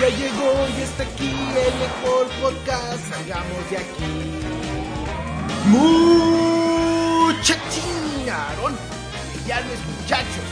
Ya llegó y está aquí el mejor podcast. Salgamos de aquí. Muchachinaron. Ya no es muchachos.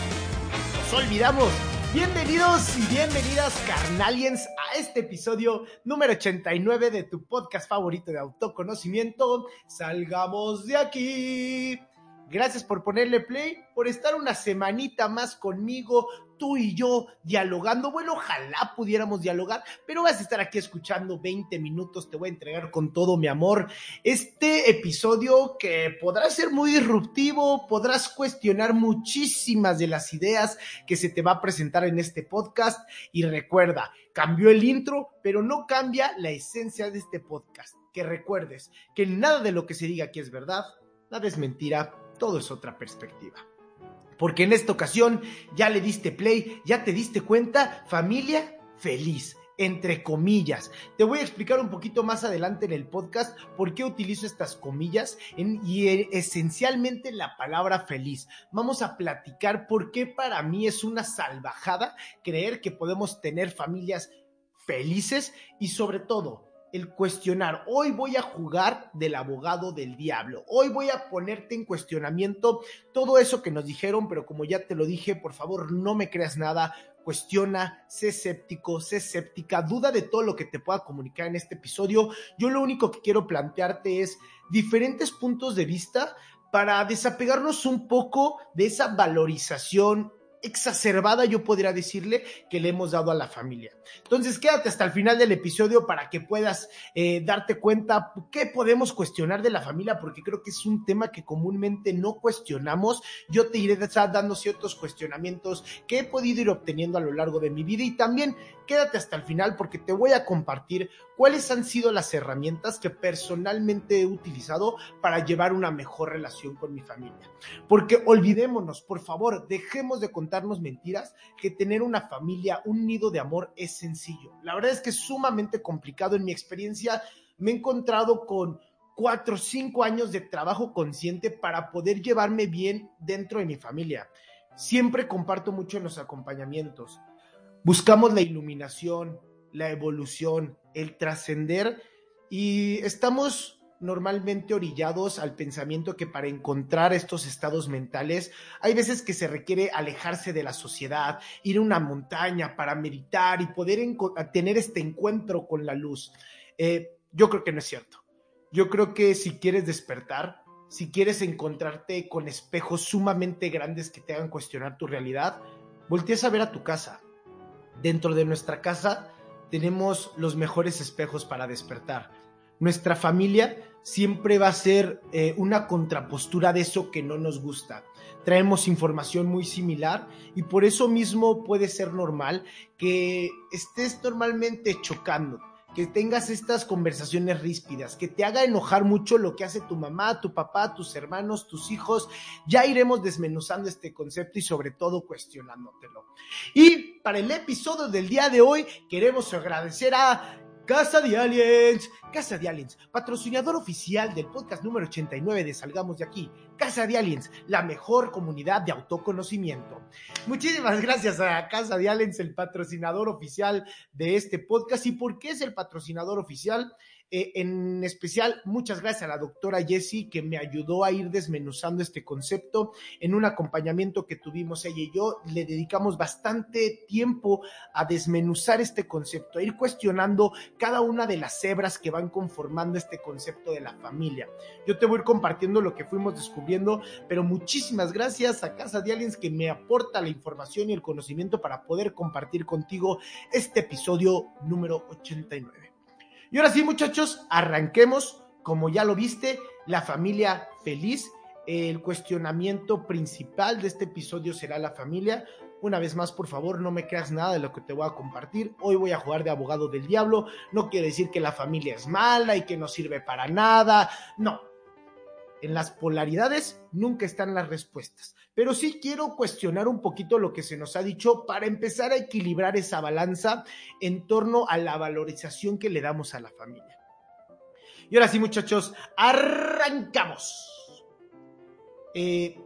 Nos olvidamos. Bienvenidos y bienvenidas, carnaliens, a este episodio número 89 de tu podcast favorito de autoconocimiento. Salgamos de aquí. Gracias por ponerle play, por estar una semanita más conmigo, tú y yo dialogando. Bueno, ojalá pudiéramos dialogar, pero vas a estar aquí escuchando 20 minutos, te voy a entregar con todo mi amor este episodio que podrá ser muy disruptivo, podrás cuestionar muchísimas de las ideas que se te va a presentar en este podcast y recuerda, cambió el intro, pero no cambia la esencia de este podcast. Que recuerdes que nada de lo que se diga aquí es verdad, nada es mentira todo es otra perspectiva. Porque en esta ocasión ya le diste play, ya te diste cuenta, familia feliz, entre comillas. Te voy a explicar un poquito más adelante en el podcast por qué utilizo estas comillas y esencialmente la palabra feliz. Vamos a platicar por qué para mí es una salvajada creer que podemos tener familias felices y sobre todo el cuestionar. Hoy voy a jugar del abogado del diablo. Hoy voy a ponerte en cuestionamiento todo eso que nos dijeron, pero como ya te lo dije, por favor no me creas nada. Cuestiona, sé escéptico, sé escéptica, duda de todo lo que te pueda comunicar en este episodio. Yo lo único que quiero plantearte es diferentes puntos de vista para desapegarnos un poco de esa valorización exacerbada, yo podría decirle, que le hemos dado a la familia. Entonces, quédate hasta el final del episodio para que puedas eh, darte cuenta qué podemos cuestionar de la familia, porque creo que es un tema que comúnmente no cuestionamos. Yo te iré dando ciertos cuestionamientos que he podido ir obteniendo a lo largo de mi vida y también quédate hasta el final porque te voy a compartir cuáles han sido las herramientas que personalmente he utilizado para llevar una mejor relación con mi familia. Porque olvidémonos, por favor, dejemos de contarnos mentiras que tener una familia, un nido de amor es sencillo. La verdad es que es sumamente complicado. En mi experiencia me he encontrado con cuatro o cinco años de trabajo consciente para poder llevarme bien dentro de mi familia. Siempre comparto mucho en los acompañamientos. Buscamos la iluminación, la evolución, el trascender y estamos normalmente orillados al pensamiento que para encontrar estos estados mentales hay veces que se requiere alejarse de la sociedad, ir a una montaña para meditar y poder tener este encuentro con la luz. Eh, yo creo que no es cierto. Yo creo que si quieres despertar, si quieres encontrarte con espejos sumamente grandes que te hagan cuestionar tu realidad, voltees a ver a tu casa. Dentro de nuestra casa tenemos los mejores espejos para despertar. Nuestra familia siempre va a ser eh, una contrapostura de eso que no nos gusta. Traemos información muy similar y por eso mismo puede ser normal que estés normalmente chocando que tengas estas conversaciones ríspidas, que te haga enojar mucho lo que hace tu mamá, tu papá, tus hermanos, tus hijos. Ya iremos desmenuzando este concepto y sobre todo cuestionándotelo. Y para el episodio del día de hoy queremos agradecer a Casa de Aliens, Casa de Aliens, patrocinador oficial del podcast número 89 de Salgamos de aquí. Casa de Aliens, la mejor comunidad de autoconocimiento. Muchísimas gracias a Casa de Aliens, el patrocinador oficial de este podcast. ¿Y por qué es el patrocinador oficial? Eh, en especial, muchas gracias a la doctora Jessie que me ayudó a ir desmenuzando este concepto en un acompañamiento que tuvimos ella y yo. Le dedicamos bastante tiempo a desmenuzar este concepto, a ir cuestionando cada una de las hebras que van conformando este concepto de la familia. Yo te voy a ir compartiendo lo que fuimos descubriendo, pero muchísimas gracias a Casa de Aliens que me aporta la información y el conocimiento para poder compartir contigo este episodio número 89. Y ahora sí, muchachos, arranquemos. Como ya lo viste, la familia feliz El cuestionamiento principal de este episodio será la familia. Una vez más, por favor, no me creas nada de lo que te voy a compartir. Hoy voy a jugar de abogado del diablo. No quiere decir que la familia es mala y que no sirve para nada. No. En las polaridades nunca están las respuestas. Pero sí quiero cuestionar un poquito lo que se nos ha dicho para empezar a equilibrar esa balanza en torno a la valorización que le damos a la familia. Y ahora sí, muchachos, arrancamos. Eh,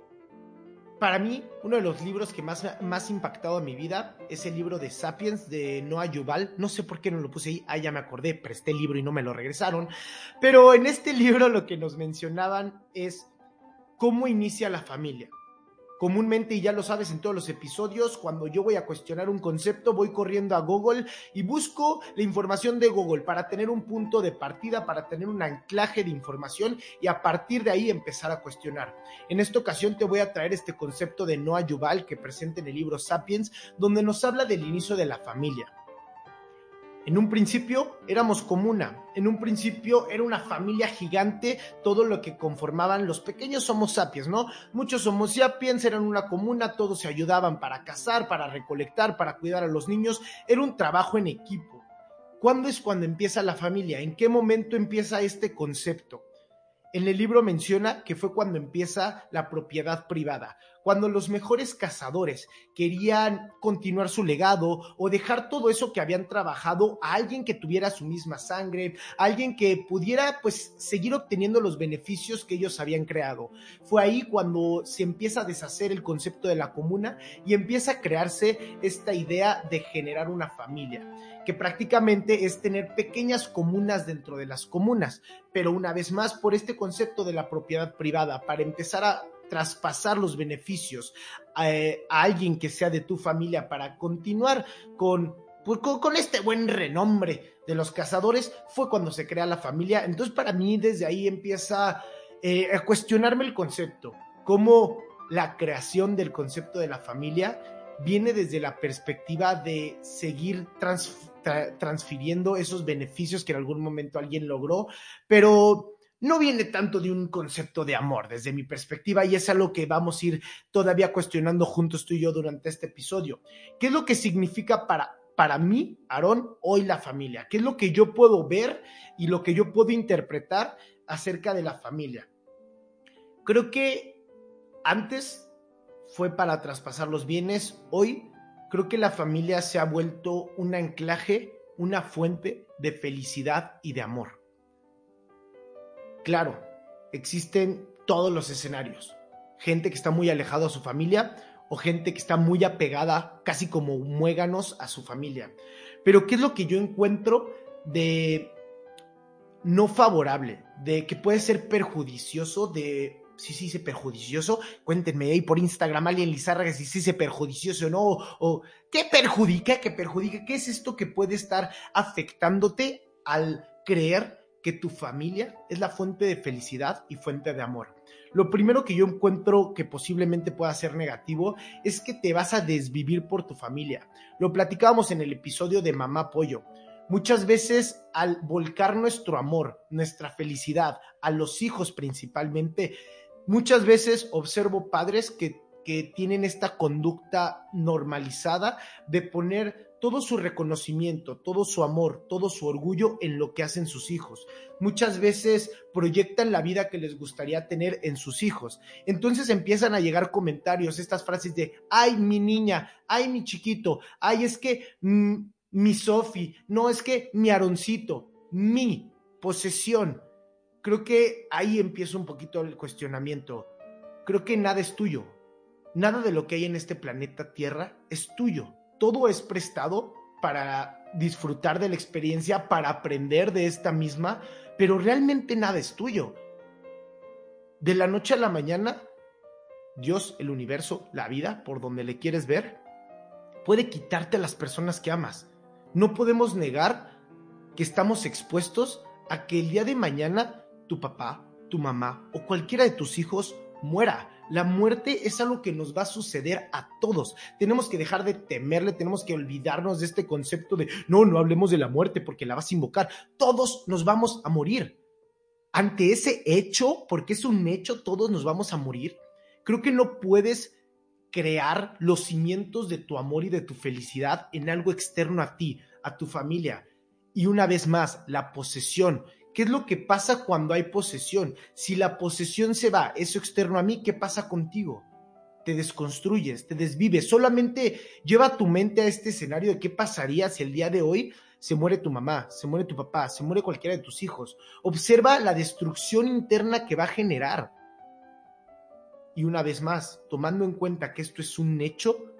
para mí, uno de los libros que más, más impactado en mi vida es el libro de Sapiens de Noah Yuval. No sé por qué no lo puse ahí, ah, ya me acordé, presté el libro y no me lo regresaron. Pero en este libro lo que nos mencionaban es cómo inicia la familia. Comúnmente, y ya lo sabes en todos los episodios, cuando yo voy a cuestionar un concepto, voy corriendo a Google y busco la información de Google para tener un punto de partida, para tener un anclaje de información y a partir de ahí empezar a cuestionar. En esta ocasión te voy a traer este concepto de Noah Yuval que presenta en el libro Sapiens, donde nos habla del inicio de la familia. En un principio éramos comuna, en un principio era una familia gigante, todo lo que conformaban los pequeños Homo sapiens, ¿no? Muchos Homo sapiens eran una comuna, todos se ayudaban para cazar, para recolectar, para cuidar a los niños, era un trabajo en equipo. ¿Cuándo es cuando empieza la familia? ¿En qué momento empieza este concepto? En el libro menciona que fue cuando empieza la propiedad privada, cuando los mejores cazadores querían continuar su legado o dejar todo eso que habían trabajado a alguien que tuviera su misma sangre, alguien que pudiera pues seguir obteniendo los beneficios que ellos habían creado. Fue ahí cuando se empieza a deshacer el concepto de la comuna y empieza a crearse esta idea de generar una familia que prácticamente es tener pequeñas comunas dentro de las comunas, pero una vez más por este concepto de la propiedad privada, para empezar a traspasar los beneficios a, alguien que sea de tu familia para continuar pues, con, con, este buen renombre de los cazadores, fue cuando se crea la familia. Entonces para mí desde ahí empieza eh, a cuestionarme el concepto, cómo la creación del concepto de la familia viene desde la perspectiva de seguir transfiriendo esos beneficios que en algún momento alguien logró, pero no viene tanto de un concepto de amor desde mi perspectiva y es algo que vamos a ir todavía cuestionando juntos tú y yo durante este episodio. ¿Qué es lo que significa para, para mí, Aarón, hoy la familia? ¿Qué es lo que yo puedo ver y lo que yo puedo interpretar acerca de la familia? Creo que antes fue para traspasar los bienes, hoy creo que la familia se ha vuelto un anclaje, una fuente de felicidad y de amor. Claro, existen todos los escenarios. Gente que está muy alejada a su familia o gente que está muy apegada, casi como muéganos, a su familia. Pero ¿qué es lo que yo encuentro de no favorable, de que puede ser perjudicioso, de sí, sí, se perjudicioso. Cuéntenme ahí por Instagram alguien Lizárraga si sí se perjudicioso o no, o, qué perjudica, qué perjudica, qué es esto que puede estar afectándote al creer que tu familia es la fuente de felicidad y fuente de amor. Lo primero que yo encuentro que posiblemente pueda ser negativo es que te vas a desvivir por tu familia. Lo platicábamos en el episodio de Mamá Pollo. Muchas veces al volcar nuestro amor, nuestra felicidad a los hijos principalmente, Muchas veces observo padres que, tienen esta conducta normalizada de poner todo su reconocimiento, todo su amor, todo su orgullo en lo que hacen sus hijos. Muchas veces proyectan la vida que les gustaría tener en sus hijos. Entonces empiezan a llegar comentarios, estas frases de, ay, mi niña, ay, mi chiquito, ay, es que mm, mi Sofi, no es que mi Aroncito, mi posesión creo que ahí empieza un poquito el cuestionamiento. Creo que nada es tuyo. Nada de lo que hay en este planeta Tierra es tuyo. Todo es prestado para disfrutar de la experiencia, para aprender de esta misma, pero realmente nada es tuyo. De la noche a la mañana, Dios, el universo, la vida, por donde le quieres ver, puede quitarte a las personas que amas. No podemos negar que estamos expuestos a que el día de mañana tu papá, tu mamá o cualquiera de tus hijos muera. La muerte es algo que nos va a suceder a todos. Tenemos que dejar de temerle, tenemos que olvidarnos de este concepto de no, no hablemos de la muerte porque la vas a invocar. Todos nos vamos a morir. ante ese hecho, porque es un hecho, todos nos vamos a morir, creo que no puedes crear los cimientos de tu amor y de tu felicidad en algo externo a ti, a tu familia. Y una vez más, la posesión. ¿Qué es lo que pasa cuando hay posesión? Si la posesión se va, eso externo a mí, ¿qué pasa contigo? Te desconstruyes, te desvives. Solamente lleva tu mente a este escenario de qué pasaría si el día de hoy se muere tu mamá, se muere tu papá, se muere cualquiera de tus hijos. Observa la destrucción interna que va a generar. Y una vez más, tomando en cuenta que esto es un hecho,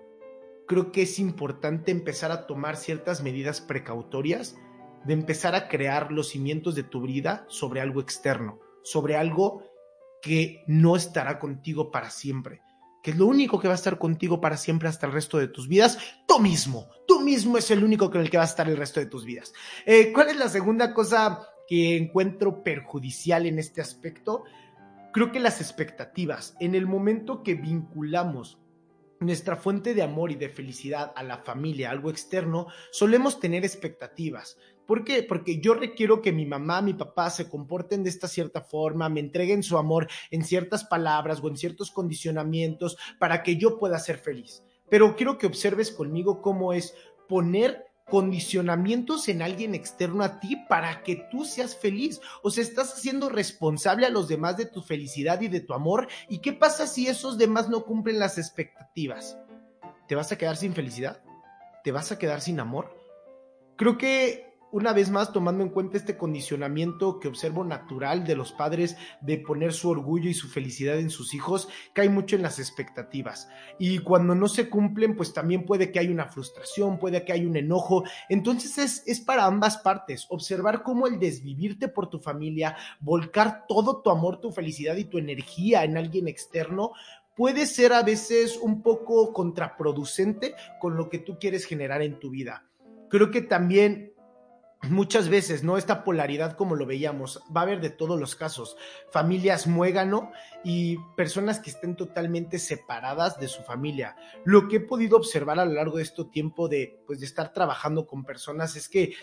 creo que es importante empezar a tomar ciertas medidas precautorias, de empezar a crear los cimientos de tu vida sobre algo externo, sobre algo que no estará contigo para siempre que es lo único que va a estar contigo para siempre hasta el resto de tus vidas, tú mismo. Tú mismo es el único con el que va a estar el resto de tus vidas. Eh, ¿Cuál es la segunda cosa que encuentro perjudicial en este aspecto? Creo que las expectativas. En el momento que vinculamos nuestra fuente de amor y de felicidad a la familia, algo externo, solemos tener expectativas. ¿Por qué? Porque yo requiero que mi mamá, mi papá se comporten de esta cierta forma, me entreguen su amor en ciertas palabras o en ciertos condicionamientos para que yo pueda ser feliz. Pero quiero que observes conmigo cómo es poner condicionamientos en alguien externo a ti para que tú seas feliz. O sea, estás haciendo responsable a los demás de tu felicidad y de tu amor. ¿Y qué pasa si esos demás no cumplen las expectativas? ¿Te vas a quedar sin felicidad? ¿Te vas a quedar sin amor? Creo que una vez más tomando en cuenta este condicionamiento que observo natural de los padres de poner su orgullo y su felicidad en sus hijos, cae mucho en las expectativas. Y cuando no se cumplen, pues también puede que haya una frustración, puede que haya un enojo. Entonces es, es para ambas partes, observar cómo el desvivirte por tu familia, volcar todo tu amor, tu felicidad y tu energía en alguien externo, puede ser a veces un poco contraproducente con lo que tú quieres generar en tu vida. Creo que también muchas veces, ¿no? Esta polaridad como lo veíamos, va a haber de todos los casos, familias muégano y personas que estén totalmente separadas de su familia. Lo que he podido observar a lo largo de este tiempo de, pues, de estar trabajando con personas es que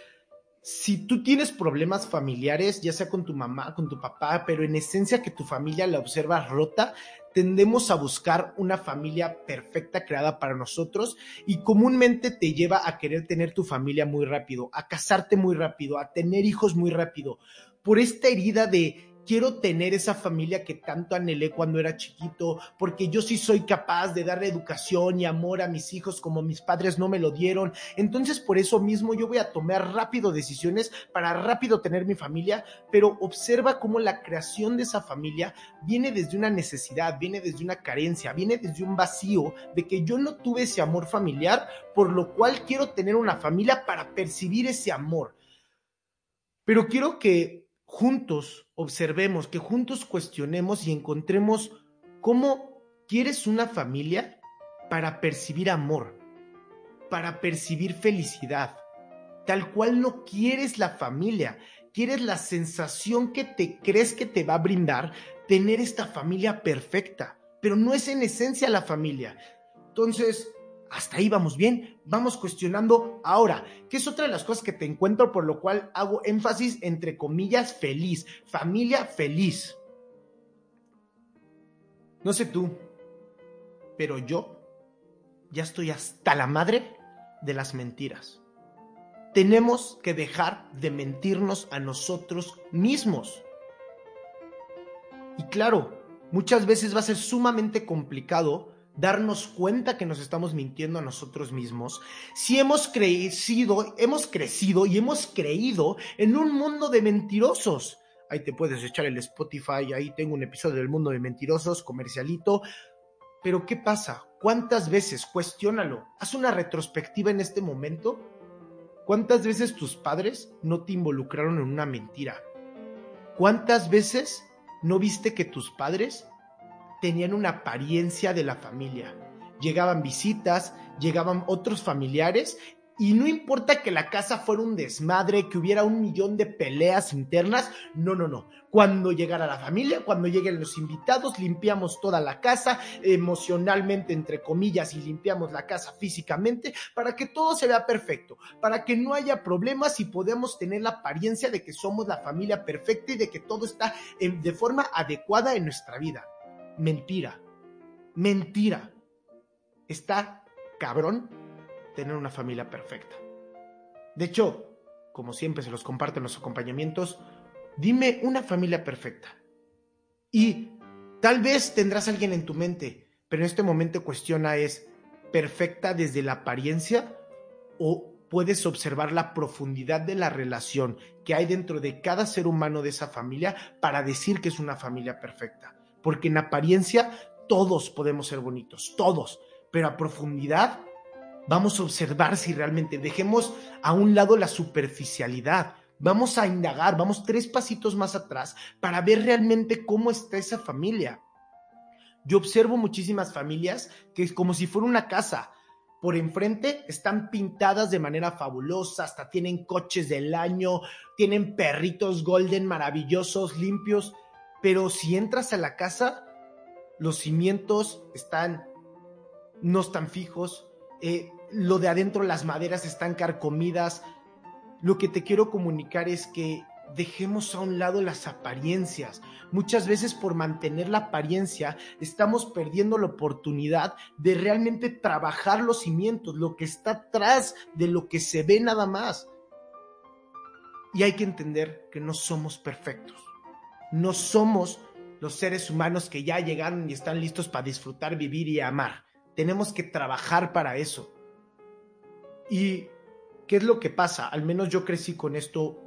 si tú tienes problemas familiares, ya sea con tu mamá, con tu papá, pero en esencia que tu familia la observa rota, tendemos a buscar una familia perfecta creada para nosotros y comúnmente te lleva a querer tener tu familia muy rápido, a casarte muy rápido, a tener hijos muy rápido, por esta herida de quiero tener esa familia que tanto anhelé cuando era chiquito, porque yo sí soy capaz de darle educación y amor a mis hijos como mis padres no me lo dieron. Entonces, por eso mismo yo voy a tomar rápido decisiones para rápido tener mi familia, pero observa cómo la creación de esa familia viene desde una necesidad, viene desde una carencia, viene desde un vacío de que yo no tuve ese amor familiar, por lo cual quiero tener una familia para percibir ese amor. Pero quiero que juntos observemos, que juntos cuestionemos y encontremos cómo quieres una familia para percibir amor, para percibir felicidad. Tal cual no quieres la familia, quieres la sensación que te crees que te va a brindar tener esta familia perfecta, pero no es en esencia la familia. Entonces, hasta ahí vamos bien, vamos cuestionando ahora, que es otra de las cosas que te encuentro, por lo cual hago énfasis entre comillas feliz, familia feliz. No sé tú, pero yo ya estoy hasta la madre de las mentiras. Tenemos que dejar de mentirnos a nosotros mismos. Y claro, muchas veces va a ser sumamente complicado darnos cuenta que nos estamos mintiendo a nosotros mismos, si hemos crecido, hemos crecido y hemos creído en un mundo de mentirosos. Ahí te puedes echar el Spotify, ahí tengo un episodio del mundo de mentirosos, comercialito. Pero ¿qué pasa? ¿Cuántas veces? Cuestiónalo. Haz una retrospectiva en este momento. ¿Cuántas veces tus padres no te involucraron en una mentira? ¿Cuántas veces no viste que tus padres tenían una apariencia de la familia. Llegaban visitas, llegaban otros familiares Y no importa que la casa fuera un desmadre, que hubiera un millón de peleas internas, no, no, no. Cuando llegara la familia, cuando lleguen los invitados, limpiamos toda la casa emocionalmente, entre comillas, y limpiamos la casa físicamente para que todo se vea perfecto, para que no haya problemas y podemos tener la apariencia de que somos la familia perfecta y de que todo está de forma adecuada en nuestra vida. Mentira, mentira. Está cabrón tener una familia perfecta. De hecho, como siempre se los comparto en los acompañamientos, dime una familia perfecta. Y tal vez tendrás alguien en tu mente, pero en este momento cuestiona es, ¿perfecta desde la apariencia o puedes observar la profundidad de la relación que hay dentro de cada ser humano de esa familia para decir que es una familia perfecta? Porque en apariencia todos podemos ser bonitos, todos, pero a profundidad Vamos a observar si realmente dejemos a un lado la superficialidad. Vamos a indagar, vamos tres pasitos más atrás para ver realmente cómo está esa familia. Yo observo muchísimas familias que es como si fuera una casa. Por enfrente están pintadas de manera fabulosa, hasta tienen coches del año, tienen perritos golden maravillosos, limpios, pero si entras a la casa, los cimientos están, no están fijos, eh, lo de adentro, las maderas están carcomidas. Lo que te quiero comunicar es que dejemos a un lado las apariencias. Muchas veces por mantener la apariencia estamos perdiendo la oportunidad de realmente trabajar los cimientos, lo que está atrás de lo que se ve nada más. Y hay que entender que no somos perfectos. No somos los seres humanos que ya llegaron y están listos para disfrutar, vivir y amar. Tenemos que trabajar para eso. ¿Y qué es lo que pasa? Al menos yo crecí con esto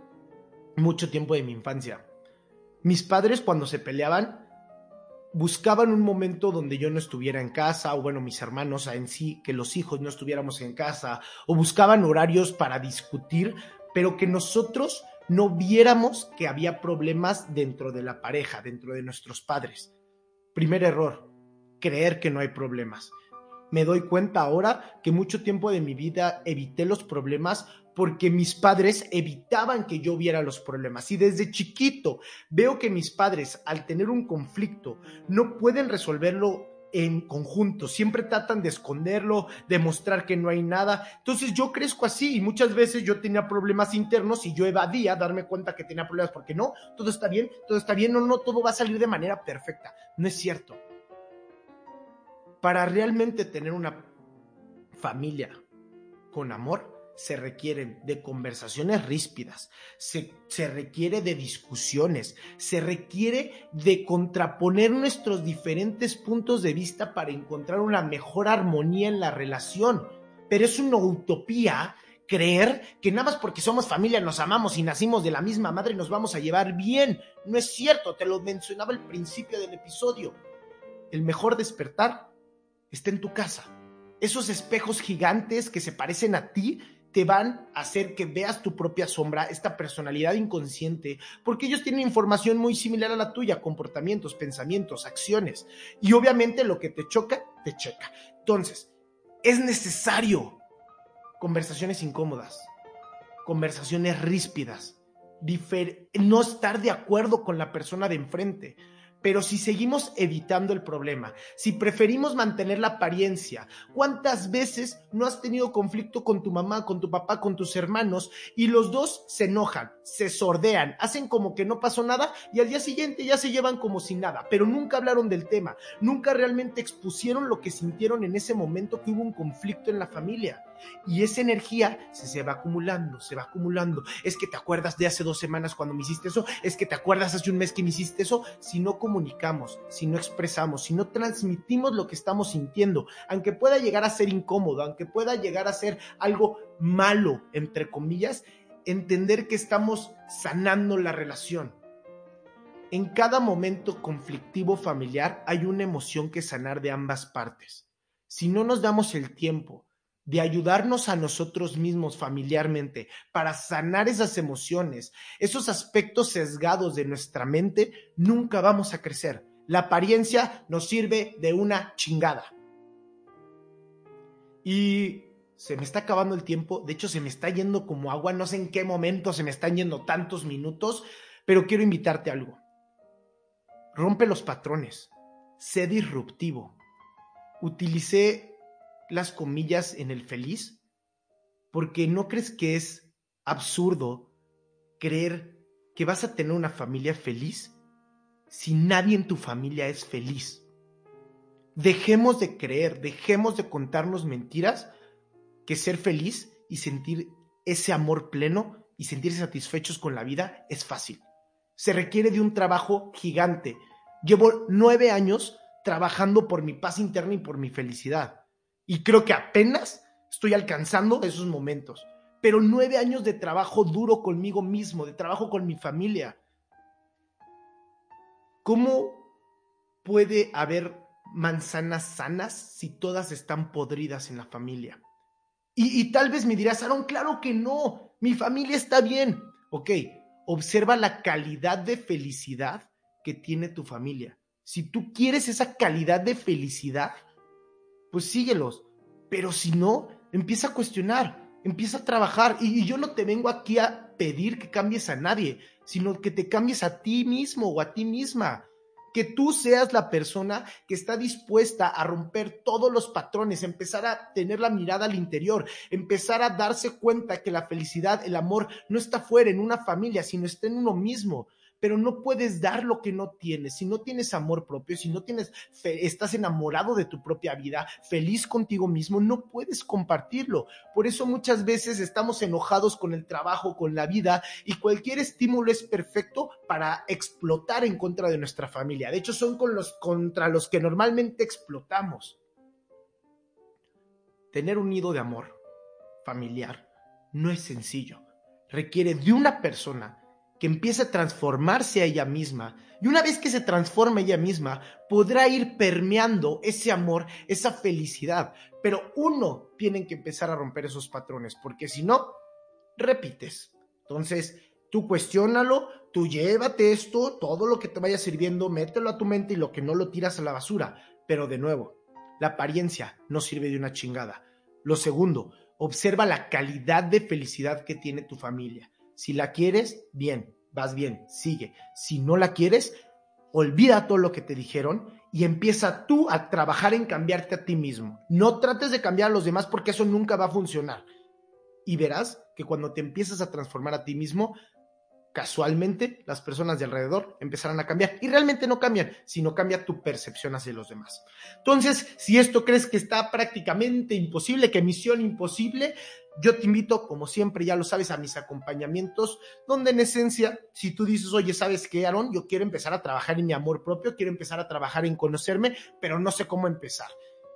mucho tiempo de mi infancia. Mis padres cuando se peleaban buscaban un momento donde yo no estuviera en casa, o bueno, mis hermanos en sí, que los hijos no estuviéramos en casa, o buscaban horarios para discutir, pero que nosotros no viéramos que había problemas dentro de la pareja, dentro de nuestros padres. Primer error, creer que no hay problemas me doy cuenta ahora que mucho tiempo de mi vida evité los problemas porque mis padres evitaban que yo viera los problemas. Y desde chiquito veo que mis padres, al tener un conflicto, no pueden resolverlo en conjunto, siempre tratan de esconderlo, de mostrar que no hay nada. Entonces yo crezco así y muchas veces yo tenía problemas internos y yo evadía darme cuenta que tenía problemas porque no, todo está bien, todo está bien, no, no, todo va a salir de manera perfecta. No es cierto para realmente tener una familia con amor, se requieren de conversaciones ríspidas, se, se, requiere de discusiones, se requiere de contraponer nuestros diferentes puntos de vista para encontrar una mejor armonía en la relación. Pero es una utopía creer que nada más porque somos familia, nos amamos y nacimos de la misma madre nos vamos a llevar bien. No es cierto, te lo mencionaba al principio del episodio. El mejor despertar está en tu casa. Esos espejos gigantes que se parecen a ti te van a hacer que veas tu propia sombra, esta personalidad inconsciente, porque ellos tienen información muy similar a la tuya, comportamientos, pensamientos, acciones. Y obviamente lo que te choca, te checa. Entonces, es necesario conversaciones incómodas, conversaciones ríspidas, no estar de acuerdo con la persona de enfrente, pero si seguimos evitando el problema, si preferimos mantener la apariencia, ¿cuántas veces no has tenido conflicto con tu mamá, con tu papá, con tus hermanos y los dos se enojan, se sordean, hacen como que no pasó nada y al día siguiente ya se llevan como si nada, pero nunca hablaron del tema, nunca realmente expusieron lo que sintieron en ese momento que hubo un conflicto en la familia? Y esa energía se, se, va acumulando, se va acumulando. Es que te acuerdas de hace dos semanas cuando me hiciste eso, es que te acuerdas hace un mes que me hiciste eso. Si no comunicamos, si no expresamos, si no transmitimos lo que estamos sintiendo, aunque pueda llegar a ser incómodo, aunque pueda llegar a ser algo malo, entre comillas, entender que estamos sanando la relación. En cada momento conflictivo familiar hay una emoción que sanar de ambas partes. Si no nos damos el tiempo, de ayudarnos a nosotros mismos familiarmente para sanar esas emociones, esos aspectos sesgados de nuestra mente, nunca vamos a crecer. La apariencia nos sirve de una chingada. Y se me está acabando el tiempo, de hecho se me está yendo como agua, no sé en qué momento se me están yendo tantos minutos, pero quiero invitarte a algo. Rompe los patrones, sé disruptivo. Utilicé las comillas en el feliz porque no crees que es absurdo creer que vas a tener una familia feliz si nadie en tu familia es feliz. Dejemos de creer, dejemos de contarnos mentiras que ser feliz y sentir ese amor pleno y sentirse satisfechos con la vida es fácil. Se requiere de un trabajo gigante. Llevo nueve años trabajando por mi paz interna y por mi felicidad. Y creo que apenas estoy alcanzando esos momentos. Pero nueve años de trabajo duro conmigo mismo, de trabajo con mi familia. ¿Cómo puede haber manzanas sanas si todas están podridas en la familia? Y, tal vez me dirás, Aaron, claro que no, mi familia está bien. Ok, observa la calidad de felicidad que tiene tu familia. Si tú quieres esa calidad de felicidad, pues síguelos. Pero si no, empieza a cuestionar, empieza a trabajar. y yo no te vengo aquí a pedir que cambies a nadie, sino que te cambies a ti mismo o a ti misma que tú seas la persona que está dispuesta a romper todos los patrones, empezar a tener la mirada al interior, empezar a darse cuenta que la felicidad, el amor no está fuera en una familia, sino está en uno mismo pero no puedes dar lo que no tienes. Si no tienes amor propio, si no tienes, estás enamorado de tu propia vida, feliz contigo mismo, no puedes compartirlo. Por eso muchas veces estamos enojados con el trabajo, con la vida y cualquier estímulo es perfecto para explotar en contra de nuestra familia. De hecho, son con los, contra los que normalmente explotamos. Tener un nido de amor familiar no es sencillo. Requiere de una persona que empiece a transformarse a ella misma. Y una vez que se transforme ella misma, podrá ir permeando ese amor, esa felicidad. Pero uno tiene que empezar a romper esos patrones, porque si no, repites. Entonces, tú cuestiónalo, tú llévate esto, todo lo que te vaya sirviendo, mételo a tu mente y lo que no lo tiras a la basura. Pero de nuevo, la apariencia no sirve de una chingada. Lo segundo, observa la calidad de felicidad que tiene tu familia. Si la quieres, bien, vas bien, sigue. Si no la quieres, olvida todo lo que te dijeron y empieza tú a trabajar en cambiarte a ti mismo. No trates de cambiar a los demás porque eso nunca va a funcionar. Y verás que cuando te empiezas a transformar a ti mismo, casualmente las personas de alrededor empezarán a cambiar. Y realmente no cambian, sino cambia tu percepción hacia los demás. Entonces, si esto crees que está prácticamente imposible, que misión imposible, yo te invito, como siempre, ya lo sabes, a mis acompañamientos, donde en esencia, si tú dices, oye, ¿sabes qué, Aaron? Yo quiero empezar a trabajar en mi amor propio, quiero empezar a trabajar en conocerme, pero no sé cómo empezar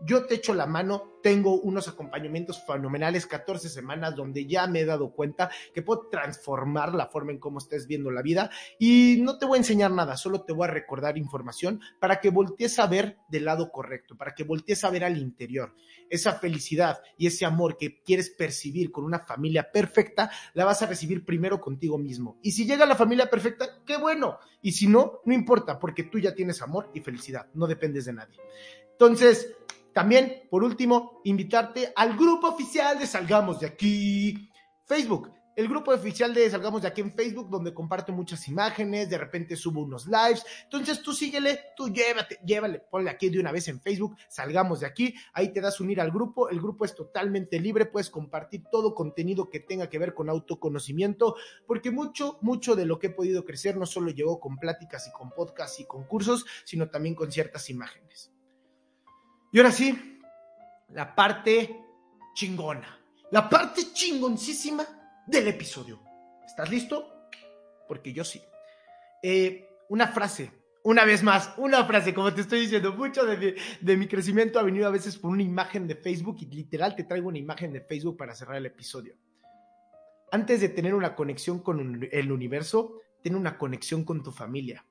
yo te echo la mano, tengo unos acompañamientos fenomenales, 14 semanas, donde ya me he dado cuenta que puedo transformar la forma en cómo estés viendo la vida y no te voy a enseñar nada, solo te voy a recordar información para que voltees a ver del lado correcto, para que voltees a ver al interior. Esa felicidad y ese amor que quieres percibir con una familia perfecta, la vas a recibir primero contigo mismo. Y si llega la familia perfecta, qué bueno. Y si no, no importa, porque tú ya tienes amor y felicidad, no dependes de nadie. Entonces, también, por último, invitarte al grupo oficial de Salgamos de aquí, Facebook. El grupo oficial de Salgamos de aquí en Facebook, donde comparto muchas imágenes, de repente subo unos lives. Entonces tú síguele, tú llévate, llévale, ponle aquí de una vez en Facebook, Salgamos de aquí. Ahí te das unir al grupo. El grupo es totalmente libre, puedes compartir todo contenido que tenga que ver con autoconocimiento, porque mucho, mucho de lo que he podido crecer no solo llegó con pláticas y con podcasts y con cursos, sino también con ciertas imágenes. Y ahora sí, la parte chingona, la parte chingoncísima del episodio. ¿Estás listo? Porque yo sí. Eh, una frase, una vez más, una frase, como te estoy diciendo, mucho de de mi, crecimiento ha venido a veces por una imagen de Facebook y literal te traigo una imagen de Facebook para cerrar el episodio. Antes de tener una conexión con el universo, ten una conexión con tu familia.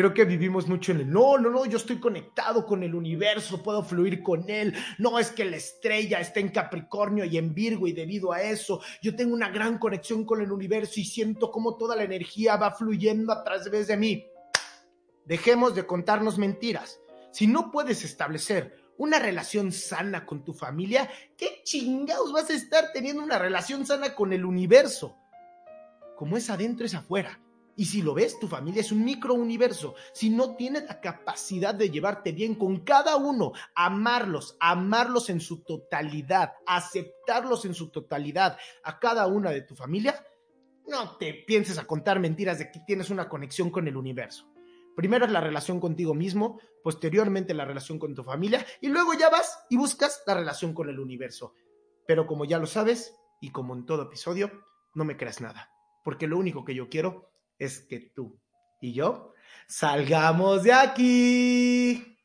Creo que vivimos mucho en el, no, no, no, yo estoy conectado con el universo, puedo fluir con él. No, es que la estrella está en Capricornio y en Virgo y debido a eso yo tengo una gran conexión con el universo y siento como toda la energía va fluyendo a través de mí. Dejemos de contarnos mentiras. Si no puedes establecer una relación sana con tu familia, ¿qué chingados vas a estar teniendo una relación sana con el universo? Como es adentro es afuera. Y si lo ves, tu familia es un microuniverso. Si no tienes la capacidad de llevarte bien con cada uno, amarlos, amarlos en su totalidad, aceptarlos en su totalidad a cada una de tu familia, no te pienses a contar mentiras de que tienes una conexión con el universo. Primero es la relación contigo mismo, posteriormente la relación con tu familia y luego ya vas y buscas la relación con el universo. Pero como ya lo sabes, y como en todo episodio, no me creas nada, porque lo único que yo quiero es que tú y yo salgamos de aquí.